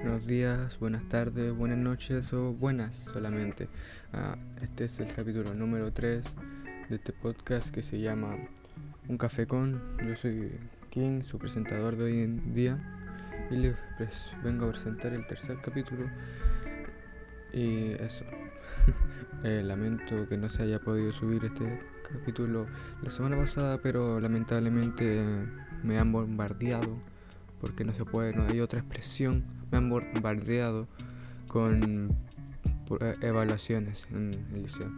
Buenos días, buenas tardes, buenas noches o buenas solamente. Ah, este es el capítulo número 3 de este podcast que se llama Un Café con. Yo soy King, su presentador de hoy en día. Y les vengo a presentar el tercer capítulo. Y eso. Eh, lamento que no se haya podido subir este capítulo la semana pasada, pero lamentablemente me han bombardeado porque no se puede, no hay otra expresión. Me han bombardeado con eh, evaluaciones en el liceo.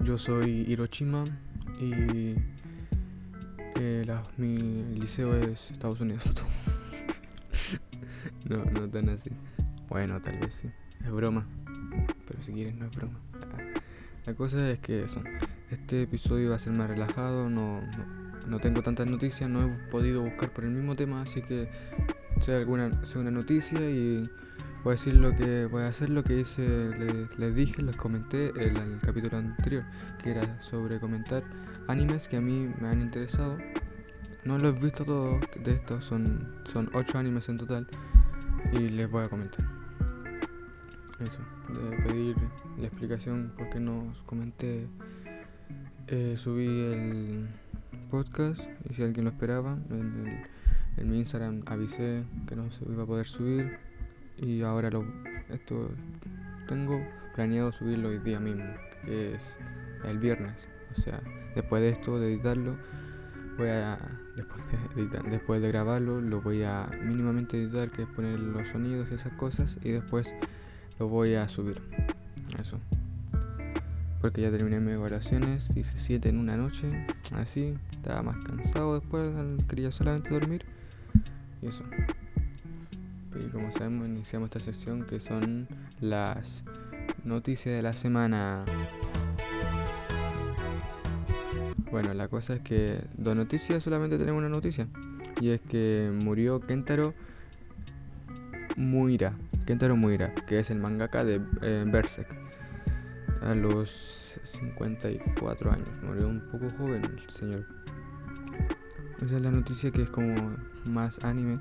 Yo soy Hiroshima y eh, mi liceo es Estados Unidos. no, no tan así. Bueno, tal vez sí. Es broma. Pero si quieres no es broma. La cosa es que eso, este episodio va a ser más relajado, no no tengo tantas noticias, no he podido buscar por el mismo tema, así que sea alguna sea una noticia y voy a decir lo que voy a hacer lo que hice, les, dije, les comenté en el, capítulo anterior, que era sobre comentar animes que a mí me han interesado. No los he visto todos de estos, son, son 8 animes en total y les voy a comentar. Eso, de pedir la explicación porque no comenté, eh, subí el podcast y si alguien lo esperaba, mi Instagram avisé que no se iba a poder subir y ahora lo esto tengo planeado subirlo hoy día mismo, que es el viernes. O sea, después de esto, de editarlo, voy a después de, editar, después de grabarlo, lo voy a mínimamente editar, que es poner los sonidos y esas cosas, y después lo voy a subir. Eso porque ya terminé mis evaluaciones, hice 7 en una noche, así, estaba más cansado después, quería solamente dormir y eso. Y como sabemos, iniciamos esta sección que son las noticias de la semana. Bueno, la cosa es que dos noticias, solamente tenemos una noticia. Y es que murió Kentaro Muira. Kentaro Muira, que es el mangaka de eh, Berserk a los 54 años. Murió un poco joven el señor. Esa es la noticia que es como más anime.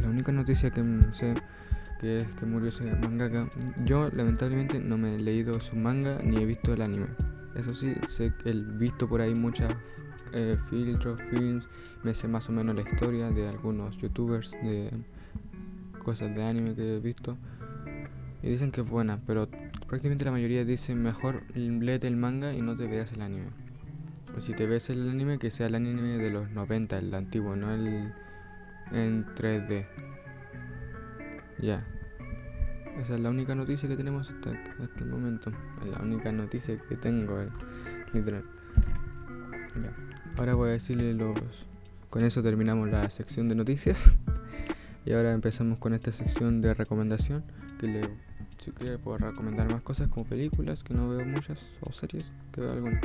La única noticia que sé que es que murió ese mangaka. Yo lamentablemente no me he leído su manga ni he visto el anime. Eso sí, sé que he visto por ahí muchas eh, filtros, films, me sé más o menos la historia de algunos youtubers de cosas de anime que he visto. Y dicen que es buena, pero prácticamente la mayoría dicen mejor léete el manga y no te veas el anime. Si te ves el anime, que sea el anime de los 90, el antiguo, no el en 3D. Ya. Esa es la única noticia que tenemos hasta, el momento. Es la única noticia que tengo, eh, literal. Ya. Ahora voy a decirle los... Con eso terminamos la sección de noticias. y ahora empezamos con esta sección de recomendación que le si quiere puedo recomendar más cosas como películas, que no veo muchas, o series, que veo algunas.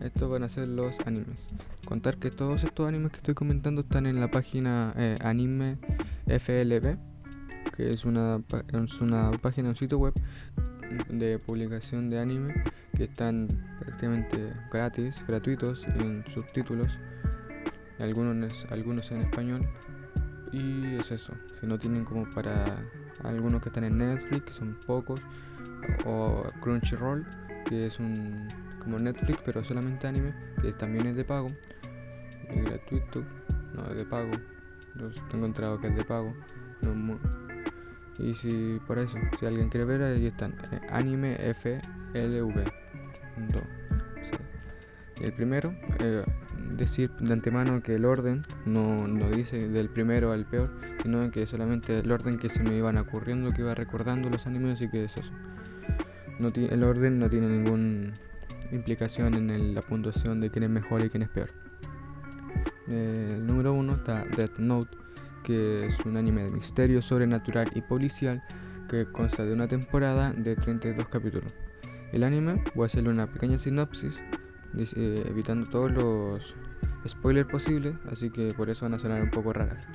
Estos van a ser los animes. Contar que todos estos animes que estoy comentando están en la página eh, Anime FLB, que es una, es una página, un sitio web de publicación de anime que están prácticamente gratis, gratuitos, en subtítulos, algunos, algunos en español. Y es eso, si no tienen como para algunos que están en Netflix, que son pocos, o Crunchyroll, que es un como Netflix, pero solamente anime, que también es de pago, gratuito, no es de pago, yo tengo encontrado que es de pago, y si por eso, si alguien quiere ver, ahí están, eh, anime FLV. El primero, eh, decir de antemano que el orden no, no dice del primero al peor, sino que solamente el orden que se me iban ocurriendo, que iba recordando los animes y que es eso. No el orden no tiene ninguna implicación en la puntuación de quién es mejor y quién es peor. el número uno está Death Note, que es un anime de misterio sobrenatural y policial que consta de una temporada de 32 capítulos. El anime, voy a hacerle una pequeña sinopsis eh, evitando todos los spoilers posibles, así que por eso van a sonar un poco raras,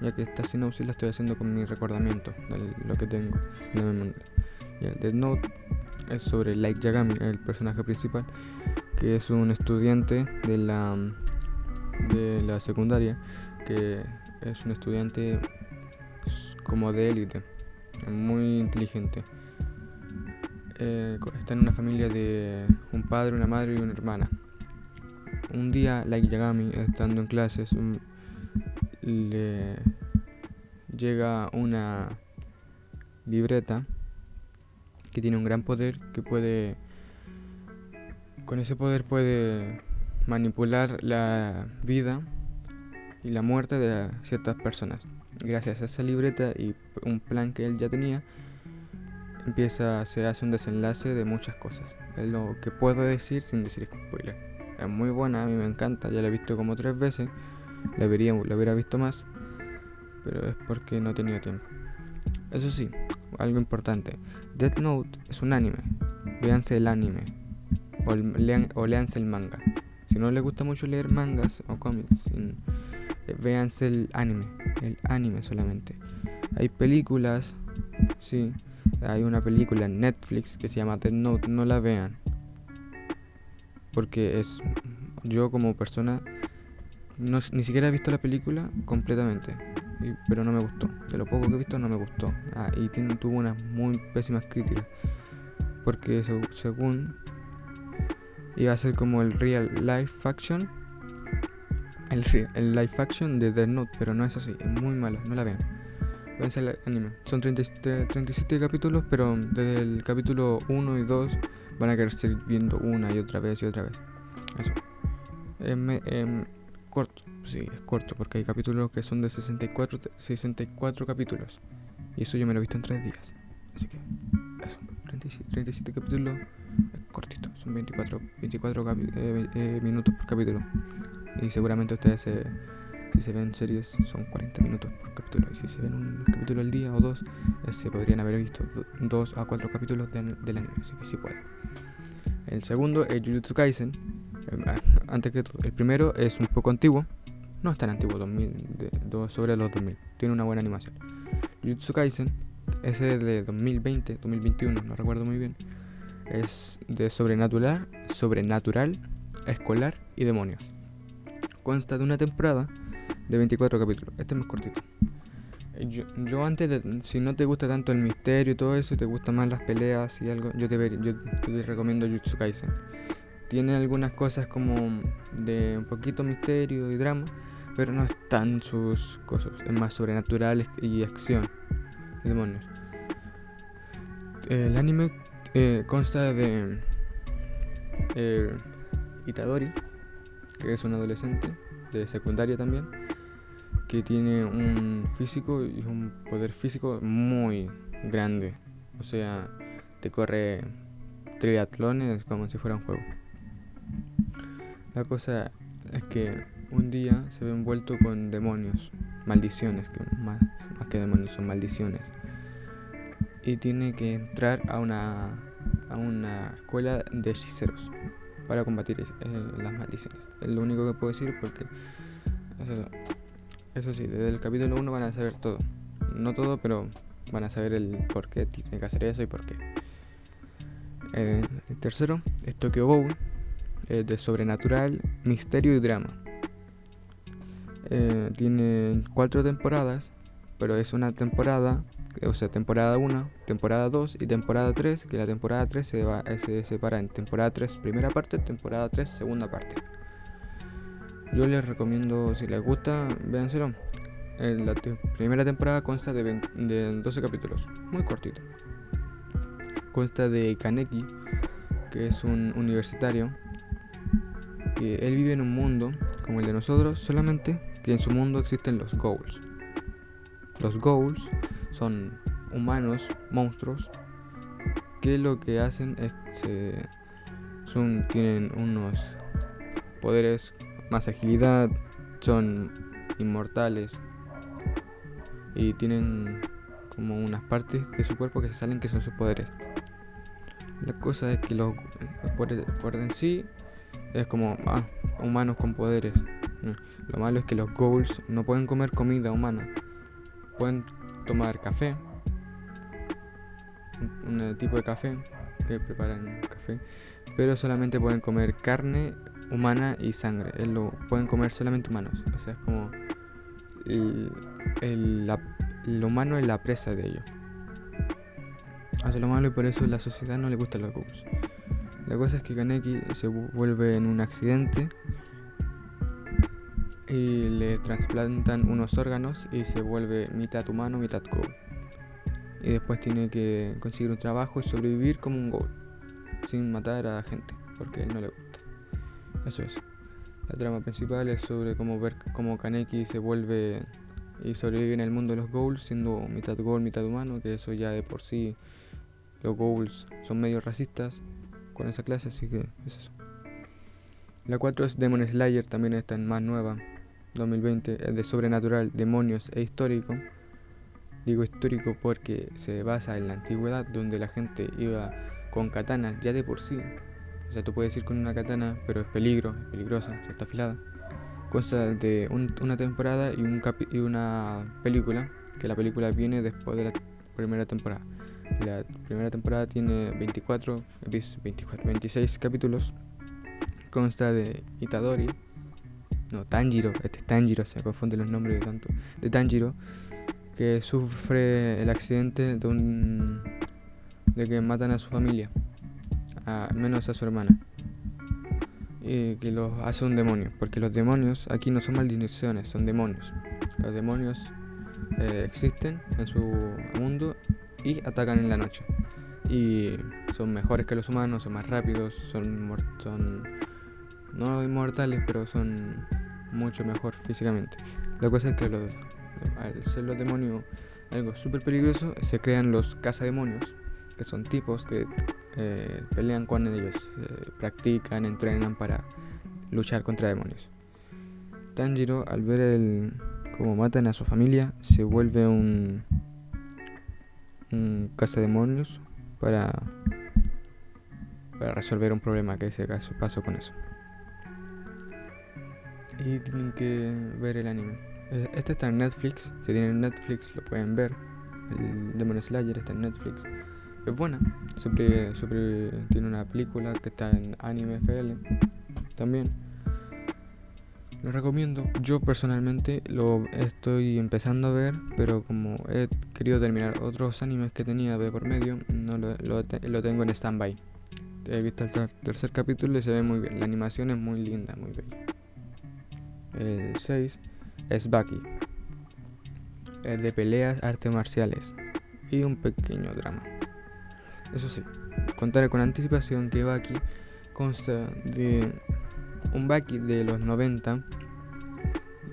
ya que esta sinopsis la estoy haciendo con mi recordamiento lo que tengo en la memoria. Death Note es sobre Light Yagami, el personaje principal, que es un estudiante de la, de la secundaria, que es un estudiante como de élite, muy inteligente. Eh, está en una familia de un padre, una madre y una hermana. Un día, Light Yagami, estando en clases, le llega una libreta que tiene un gran poder que puede con ese poder puede manipular la vida y la muerte de ciertas personas. Gracias a esa libreta y un plan que él ya tenía, empieza, se hace un desenlace de muchas cosas. Es lo que puedo decir sin decir spoiler. Es muy buena, a mí me encanta, ya la he visto como tres veces, la, vería, la hubiera visto más, pero es porque no he tenido tiempo. Eso sí, algo importante, Death Note es un anime, véanse el anime, o, lean, o leanse el manga. Si no les gusta mucho leer mangas o cómics, eh, véanse el anime, el anime solamente. Hay películas, sí, hay una película en Netflix que se llama Dead Note, no la vean. Porque es, yo como persona, no, ni siquiera he visto la película completamente, pero no me gustó. De lo poco que he visto no me gustó. Ah, y tiene, tuvo unas muy pésimas críticas. Porque según iba a ser como el real life action. El, el live action de Death Note, pero no es así, es muy malo, no la vean. Véanse el anime. Son 37, 37 capítulos, pero desde el capítulo 1 y 2 van a querer seguir viendo una y otra vez y otra vez. Eso. Em, corto, sí, es corto, porque hay capítulos que son de 64, 64 capítulos. Y eso yo me lo he visto en 3 días. Así que, eso. 37, 37 capítulos cortito, son 24, 24 eh, eh, minutos por capítulo. Y seguramente ustedes, si se ven series, son 40 minutos por capítulo. Y si se ven un capítulo al día o dos, se este, podrían haber visto dos a cuatro capítulos del anime, así que sí pueden. El segundo es Jujutsu Kaisen. Ah, antes que todo, el primero es un poco antiguo, no es tan antiguo, 2000, sobre los 2000. Tiene una buena animación. Jujutsu Kaisen, ese de 2020, 2021, no recuerdo muy bien es de sobrenatural, sobrenatural, escolar y demonios. Consta de una temporada de 24 capítulos. Este es más cortito. Yo, antes de, si no te gusta tanto el misterio y todo eso, te gustan más las peleas y algo, yo te, yo, te recomiendo Jutsu Kaisen. Tiene algunas cosas como de un poquito misterio y drama, pero no están sus cosas, es más sobrenatural y acción demonios. El anime eh, consta de eh, Itadori, que es un adolescente de secundaria también, que tiene un físico y un poder físico muy grande. O sea, te corre triatlones como si fuera un juego. La cosa es que un día se ve envuelto con demonios, maldiciones, que más, más que demonios son maldiciones y tiene que entrar a una, a una escuela de hechiceros para combatir eh, las maldiciones. Es lo único que puedo decir porque eso. eso sí, desde el capítulo 1 van a saber todo. No todo, pero van a saber el por qué tiene que hacer eso y por qué. Eh, el tercero es Tokyo Bowl, de sobrenatural, misterio y drama. Eh, tiene cuatro temporadas, pero es una temporada o sea, temporada 1, temporada 2 y temporada 3, que la temporada 3 se, va, se separa en temporada 3 primera parte, temporada 3 segunda parte. Yo les recomiendo, si les gusta, véanselo. La primera temporada consta de, de 12 capítulos, muy cortito. Consta de Kaneki, que es un universitario, él vive en un mundo como el de nosotros, solamente que en su mundo existen los goals. Los goals son humanos, monstruos, que lo que hacen es que son, tienen unos poderes más agilidad, son inmortales y tienen como unas partes de su cuerpo que se salen que son sus poderes. La cosa es que los, por, en sí es como ah, humanos con poderes. Lo malo es que los ghouls no pueden comer comida humana. Pueden tomar café, un, tipo de café que preparan café, pero solamente pueden comer carne humana y sangre. lo pueden comer solamente humanos. O sea, es como la, el humano es la presa de ellos. Hace lo malo y por eso la sociedad no le gustan los ghouls. La cosa es que Kaneki se vuelve en un accidente y le trasplantan unos órganos y se vuelve mitad humano, mitad ghoul. Y después tiene que conseguir un trabajo y sobrevivir como un ghoul, sin matar a gente, porque no le gusta. Eso es. La trama principal es sobre cómo ver cómo Kaneki se vuelve y sobrevive en el mundo de los ghouls, siendo mitad ghoul, mitad humano, que eso ya de por sí los ghouls son medio racistas con esa clase, así que es eso. La 4 es Demon Slayer, también está en más nueva, 2020, es de sobrenatural, demonios e histórico. Digo histórico porque se basa en la antigüedad, donde la gente iba con katanas ya de por sí. O sea, tú puedes ir con una katana, pero es peligro, es peligrosa, está afilada. Consta de una temporada y una película, que la película viene después de la primera temporada. La primera temporada tiene 24, 24 26 capítulos. Consta de Itadori, no, Tanjiro, este es Tanjiro, se confunden los nombres de tanto, de Tanjiro, que sufre el accidente de un de que matan a su familia, al menos a su hermana, y que los hace un demonio, porque los demonios aquí no son maldiciones, son demonios. Los demonios eh, existen en su mundo y atacan en la noche. Y son mejores que los humanos, son más rápidos, son, son no inmortales, pero son mucho mejor físicamente. La cosa es que los, al ser los demonios algo súper peligroso, se crean los cazademonios, que son tipos que eh, pelean con ellos, eh, practican, entrenan para luchar contra demonios. Tanjiro, al ver el, cómo matan a su familia, se vuelve un, un cazademonios para, para resolver un problema que se pasó con eso y tienen que ver el anime. Este está en Netflix, si tienen Netflix lo pueden ver. El Demon Slayer está en Netflix. Es buena, siempre, tiene una película que está en Anime FL también. Lo recomiendo. Yo personalmente lo estoy empezando a ver, pero como he querido terminar otros animes que tenía de por medio, no lo, lo tengo en stand-by. He visto el tercer capítulo y se ve muy bien. La animación es muy linda, muy bella. El 6 es Baki, el de peleas, artes marciales y un pequeño drama. Eso sí, contaré con anticipación que Baki consta de un Baki de los 90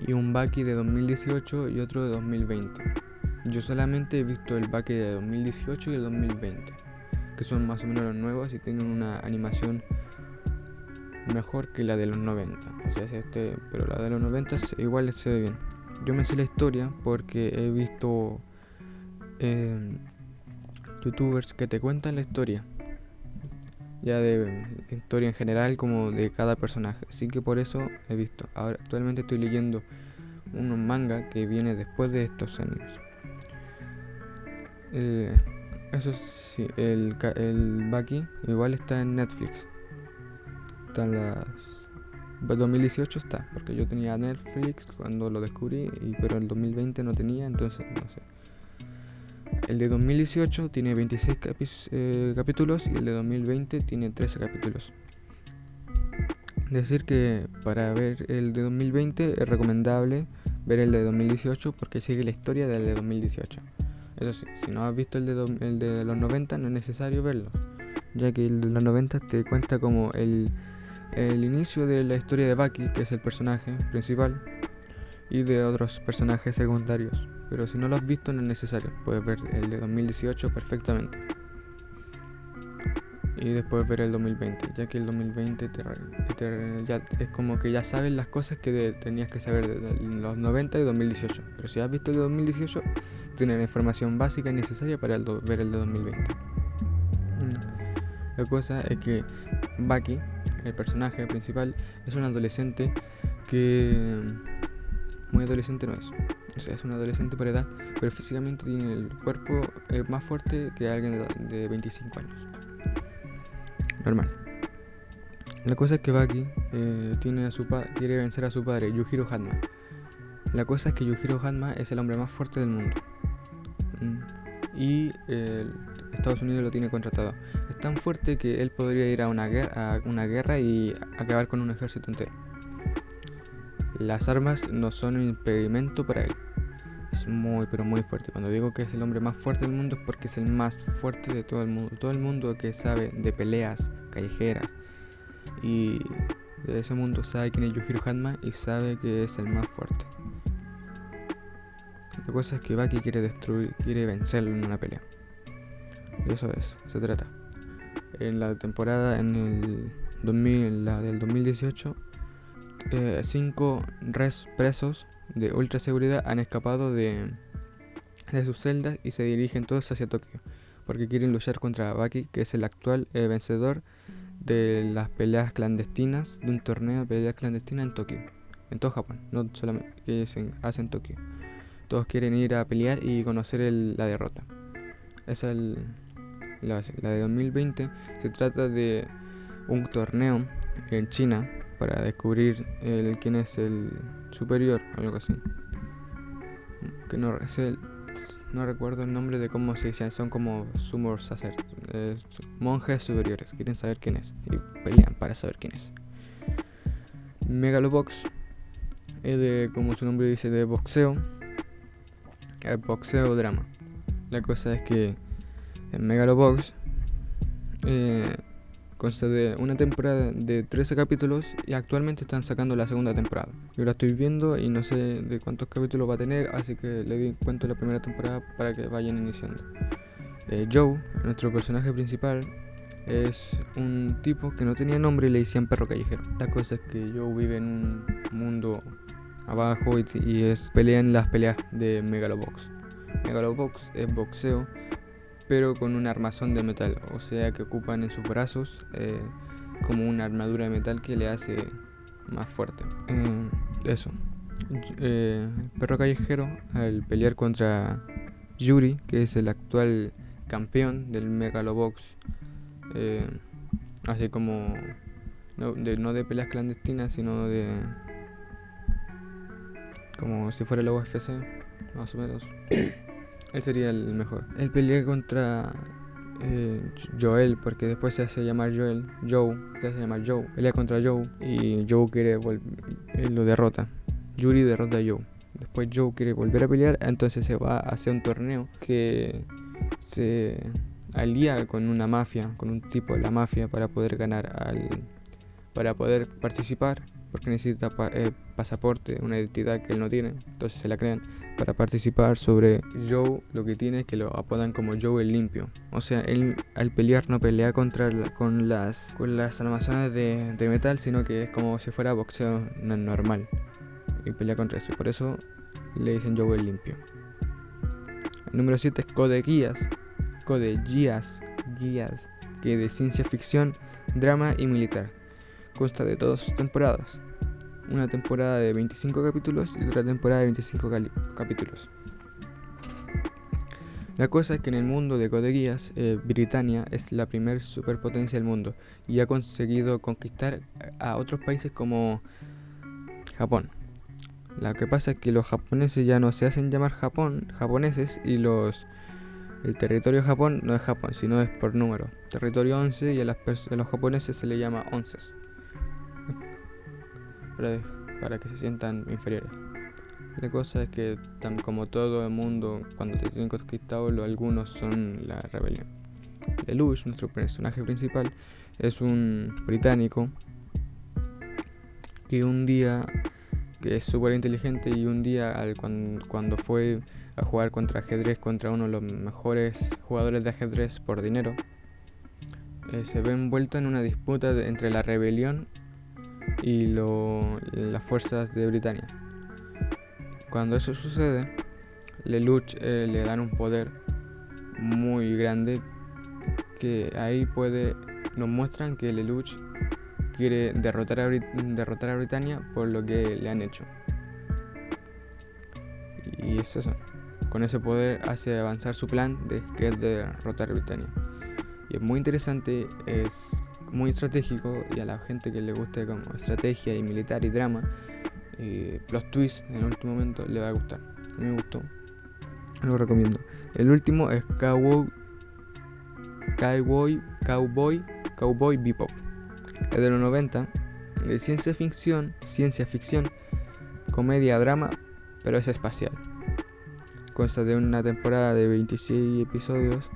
y un Baki de 2018 y otro de 2020. Yo solamente he visto el Baki de 2018 y el 2020, que son más o menos los nuevos y tienen una animación mejor que la de los 90. O sea, este, pero la de los 90 igual se ve bien. Yo me sé la historia porque he visto em, youtubers que te cuentan la historia. Ya de historia en general como de cada personaje. Así que por eso he visto. Ahora actualmente estoy leyendo un manga que viene después de estos animes. Eh, eso sí, el, el Baki igual está en Netflix están las 2018 está, porque yo tenía Netflix cuando lo descubrí, y, pero el 2020 no tenía, entonces no sé. El de 2018 tiene 26 eh, capítulos y el de 2020 tiene 13 capítulos. Decir que para ver el de 2020 es recomendable ver el de 2018 porque sigue la historia del de 2018. Eso sí, si no has visto el de, los 90 no es necesario verlo, ya que el de los 90 te cuenta como el inicio de la historia de Baki, que es el personaje principal, y de otros personajes secundarios. Pero si no lo has visto no es necesario, puedes ver el de 2018 perfectamente. Y después ver el 2020, ya que el 2020 ya es como que ya sabes las cosas que tenías que saber de los 90 y 2018. Pero si has visto el de 2018, tienes la información básica necesaria para ver el de 2020. La cosa es que Baki el personaje principal, es un adolescente que muy adolescente no es. O sea, es un adolescente por edad, pero físicamente tiene el cuerpo eh, más fuerte que alguien de, 25 años. Normal. La cosa es que Baki eh, tiene a su quiere vencer a su padre, Yujiro Hatma. La cosa es que Yujiro Hatma es el hombre más fuerte del mundo. Mm. Y Estados Unidos lo tiene contratado. Es tan fuerte que él podría ir a una, guerra, a una guerra y acabar con un ejército entero. Las armas no son un impedimento para él. Muy, pero muy fuerte. Cuando digo que es el hombre más fuerte del mundo es porque es el más fuerte de todo el mundo. Todo el mundo que sabe de peleas callejeras y de ese mundo sabe quién es Yujiro Hanma y sabe que es el más fuerte. La cosa es que Baki quiere destruir, quiere vencerlo en una pelea. Y eso es, se trata. En la temporada en el 2000, la del 2018, eh, cinco res presos de ultra seguridad han escapado de, de sus celdas y se dirigen todos hacia Tokio, porque quieren luchar contra Baki, que es el actual eh, vencedor de las peleas clandestinas, de un torneo de peleas clandestinas en Tokio, en todo Japón, no solamente que se hace en Tokio. Todos quieren ir a pelear y conocer la derrota. Esa es la, la de 2020. Se trata de un torneo en China para descubrir el, quién es el superior, algo así. Que no el, recuerdo el nombre de cómo se dice, son como sumos sacer, eh, monjes superiores, quieren saber quién es y pelean para saber quién es. Megalobox es de, como su nombre dice, de boxeo, el boxeo drama. La cosa es que en Megalobox eh, Consta de una temporada de 13 capítulos y actualmente están sacando la segunda temporada. Yo la estoy viendo y no sé de cuántos capítulos va a tener, así que le di cuento la primera temporada para que vayan iniciando. Eh, Joe, nuestro personaje principal, es un tipo que no tenía nombre y le decían perro callejero. La cosa es que Joe vive en un mundo abajo y, y es, pelea en las peleas de Megalobox. Megalobox es boxeo pero con un armazón de metal, o sea que ocupan en sus brazos eh, como una armadura de metal que le hace más fuerte. Eh, eso. Eh, perro callejero, al pelear contra Yuri, que es el actual campeón del Megalobox, así como no de, no de peleas clandestinas, sino de como si fuera el UFC, más o menos. Él sería el mejor. Él pelea contra eh, Joel, porque después se hace llamar Joel, Joe, se hace llamar Joe. Pelea contra Joe y Joe quiere él lo derrota. Yuri derrota a Joe. Después Joe quiere volver a pelear, entonces se va a hacer un torneo que se alía con una mafia, con un tipo de la mafia para poder ganar al para poder participar porque necesita eh, pasaporte, una identidad que él no tiene, entonces se la crean para participar sobre Joe, lo que tiene es que lo apodan como Joe el limpio. O sea, él al pelear no pelea contra con las con las de, de, metal, sino que es como si fuera boxeo normal. Y pelea contra eso. Por eso le dicen Joe el limpio. El número 7 es Code Guías. Code Guías. Guías. Que de ciencia ficción, drama y militar. Consta de dos temporadas una temporada de 25 capítulos y otra temporada de 25 capítulos. La cosa es que en el mundo de codeguías, eh, Britania es la primer superpotencia del mundo y ha conseguido conquistar a otros países como Japón. Lo que pasa es que los japoneses ya no se hacen llamar Japón, japoneses y los el territorio de Japón no es Japón, sino es por número. Territorio 11 y a, las a los japoneses se le llama onces para, que se sientan inferiores. La cosa es que, como todo el mundo, cuando te tienen conquistado, algunos son la rebelión. Lelouch, nuestro personaje principal, es un británico que un día, que es súper inteligente y un día cuando, fue a jugar contra ajedrez contra uno de los mejores jugadores de ajedrez por dinero, eh, se ve envuelto en una disputa entre la rebelión y las fuerzas de Britania. Cuando eso sucede, Lelouch eh, le dan un poder muy grande que ahí puede nos muestran que Lelouch quiere derrotar a, derrotar a Britania por lo que le han hecho. Y es eso. Con ese poder hace avanzar su plan de que es derrotar a Britania. Y es muy interesante, es muy estratégico y a la gente que le guste como estrategia y militar y drama, eh, los twists en el último momento le va a gustar. Me gustó. Lo recomiendo. El último es Cowboy Cowboy Cowboy Cowboy Bebop. Es de los 90, de ciencia ficción, ciencia ficción, comedia, drama, pero es espacial. Consta de una temporada de 26 episodios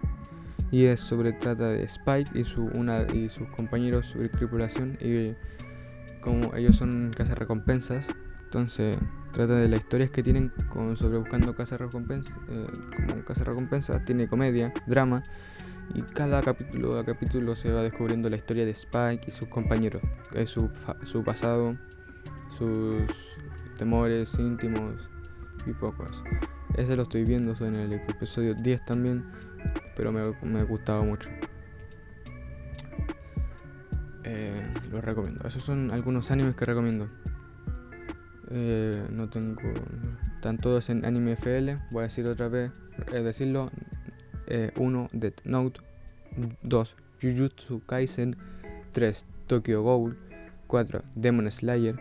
y es sobre trata de Spike y su una y sus compañeros de tripulación y como ellos son recompensas entonces trata de las historias que tienen con sobre buscando casa recompensa eh, como casa recompensa tiene comedia drama y cada capítulo a capítulo se va descubriendo la historia de Spike y sus compañeros su, su pasado sus temores íntimos y pocos. Ese lo estoy viendo en el episodio 10 también pero me, me ha gustado mucho. Eh, lo recomiendo. Esos son algunos animes que recomiendo. Eh, no tengo. Están todos en Anime FL. Voy a decir otra vez. Es decirlo. 1. Eh, Death Note. 2. Jujutsu Kaisen. 3. Tokyo Ghoul. 4. Demon Slayer.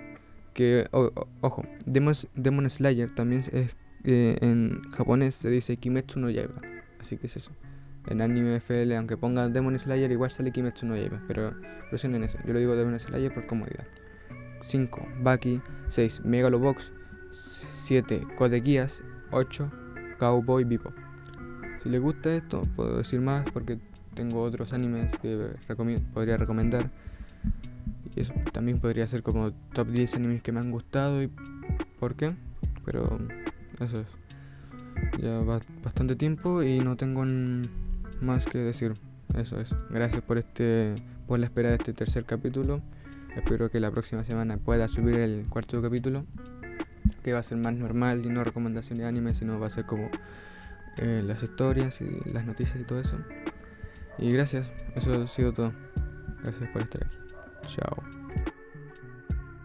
Que, ojo, Demon, Demon Slayer también es. en japonés se dice Kimetsu no Yaiba. Así que es eso en Anime FL, aunque ponga Demon Slayer, igual sale Kimetsu no Yaiba, pero presionen ese. Yo lo digo Demon Slayer por comodidad. 5. Baki. 6. Megalobox. 7. Code Geass. 8. Cowboy Bebop. Si les gusta esto, puedo decir más porque tengo otros animes que podría recomendar. Y eso también podría ser como top 10 animes que me han gustado y por qué. Pero eso es. Ya va bastante tiempo y no tengo más que decir. Eso es. Gracias por este por la espera de este tercer capítulo. Espero que la próxima semana pueda subir el cuarto capítulo, que va a ser más normal y no recomendaciones de anime, sino va a ser como eh, las historias y las noticias y todo eso. Y gracias, eso ha sido todo. Gracias por estar aquí. Chao.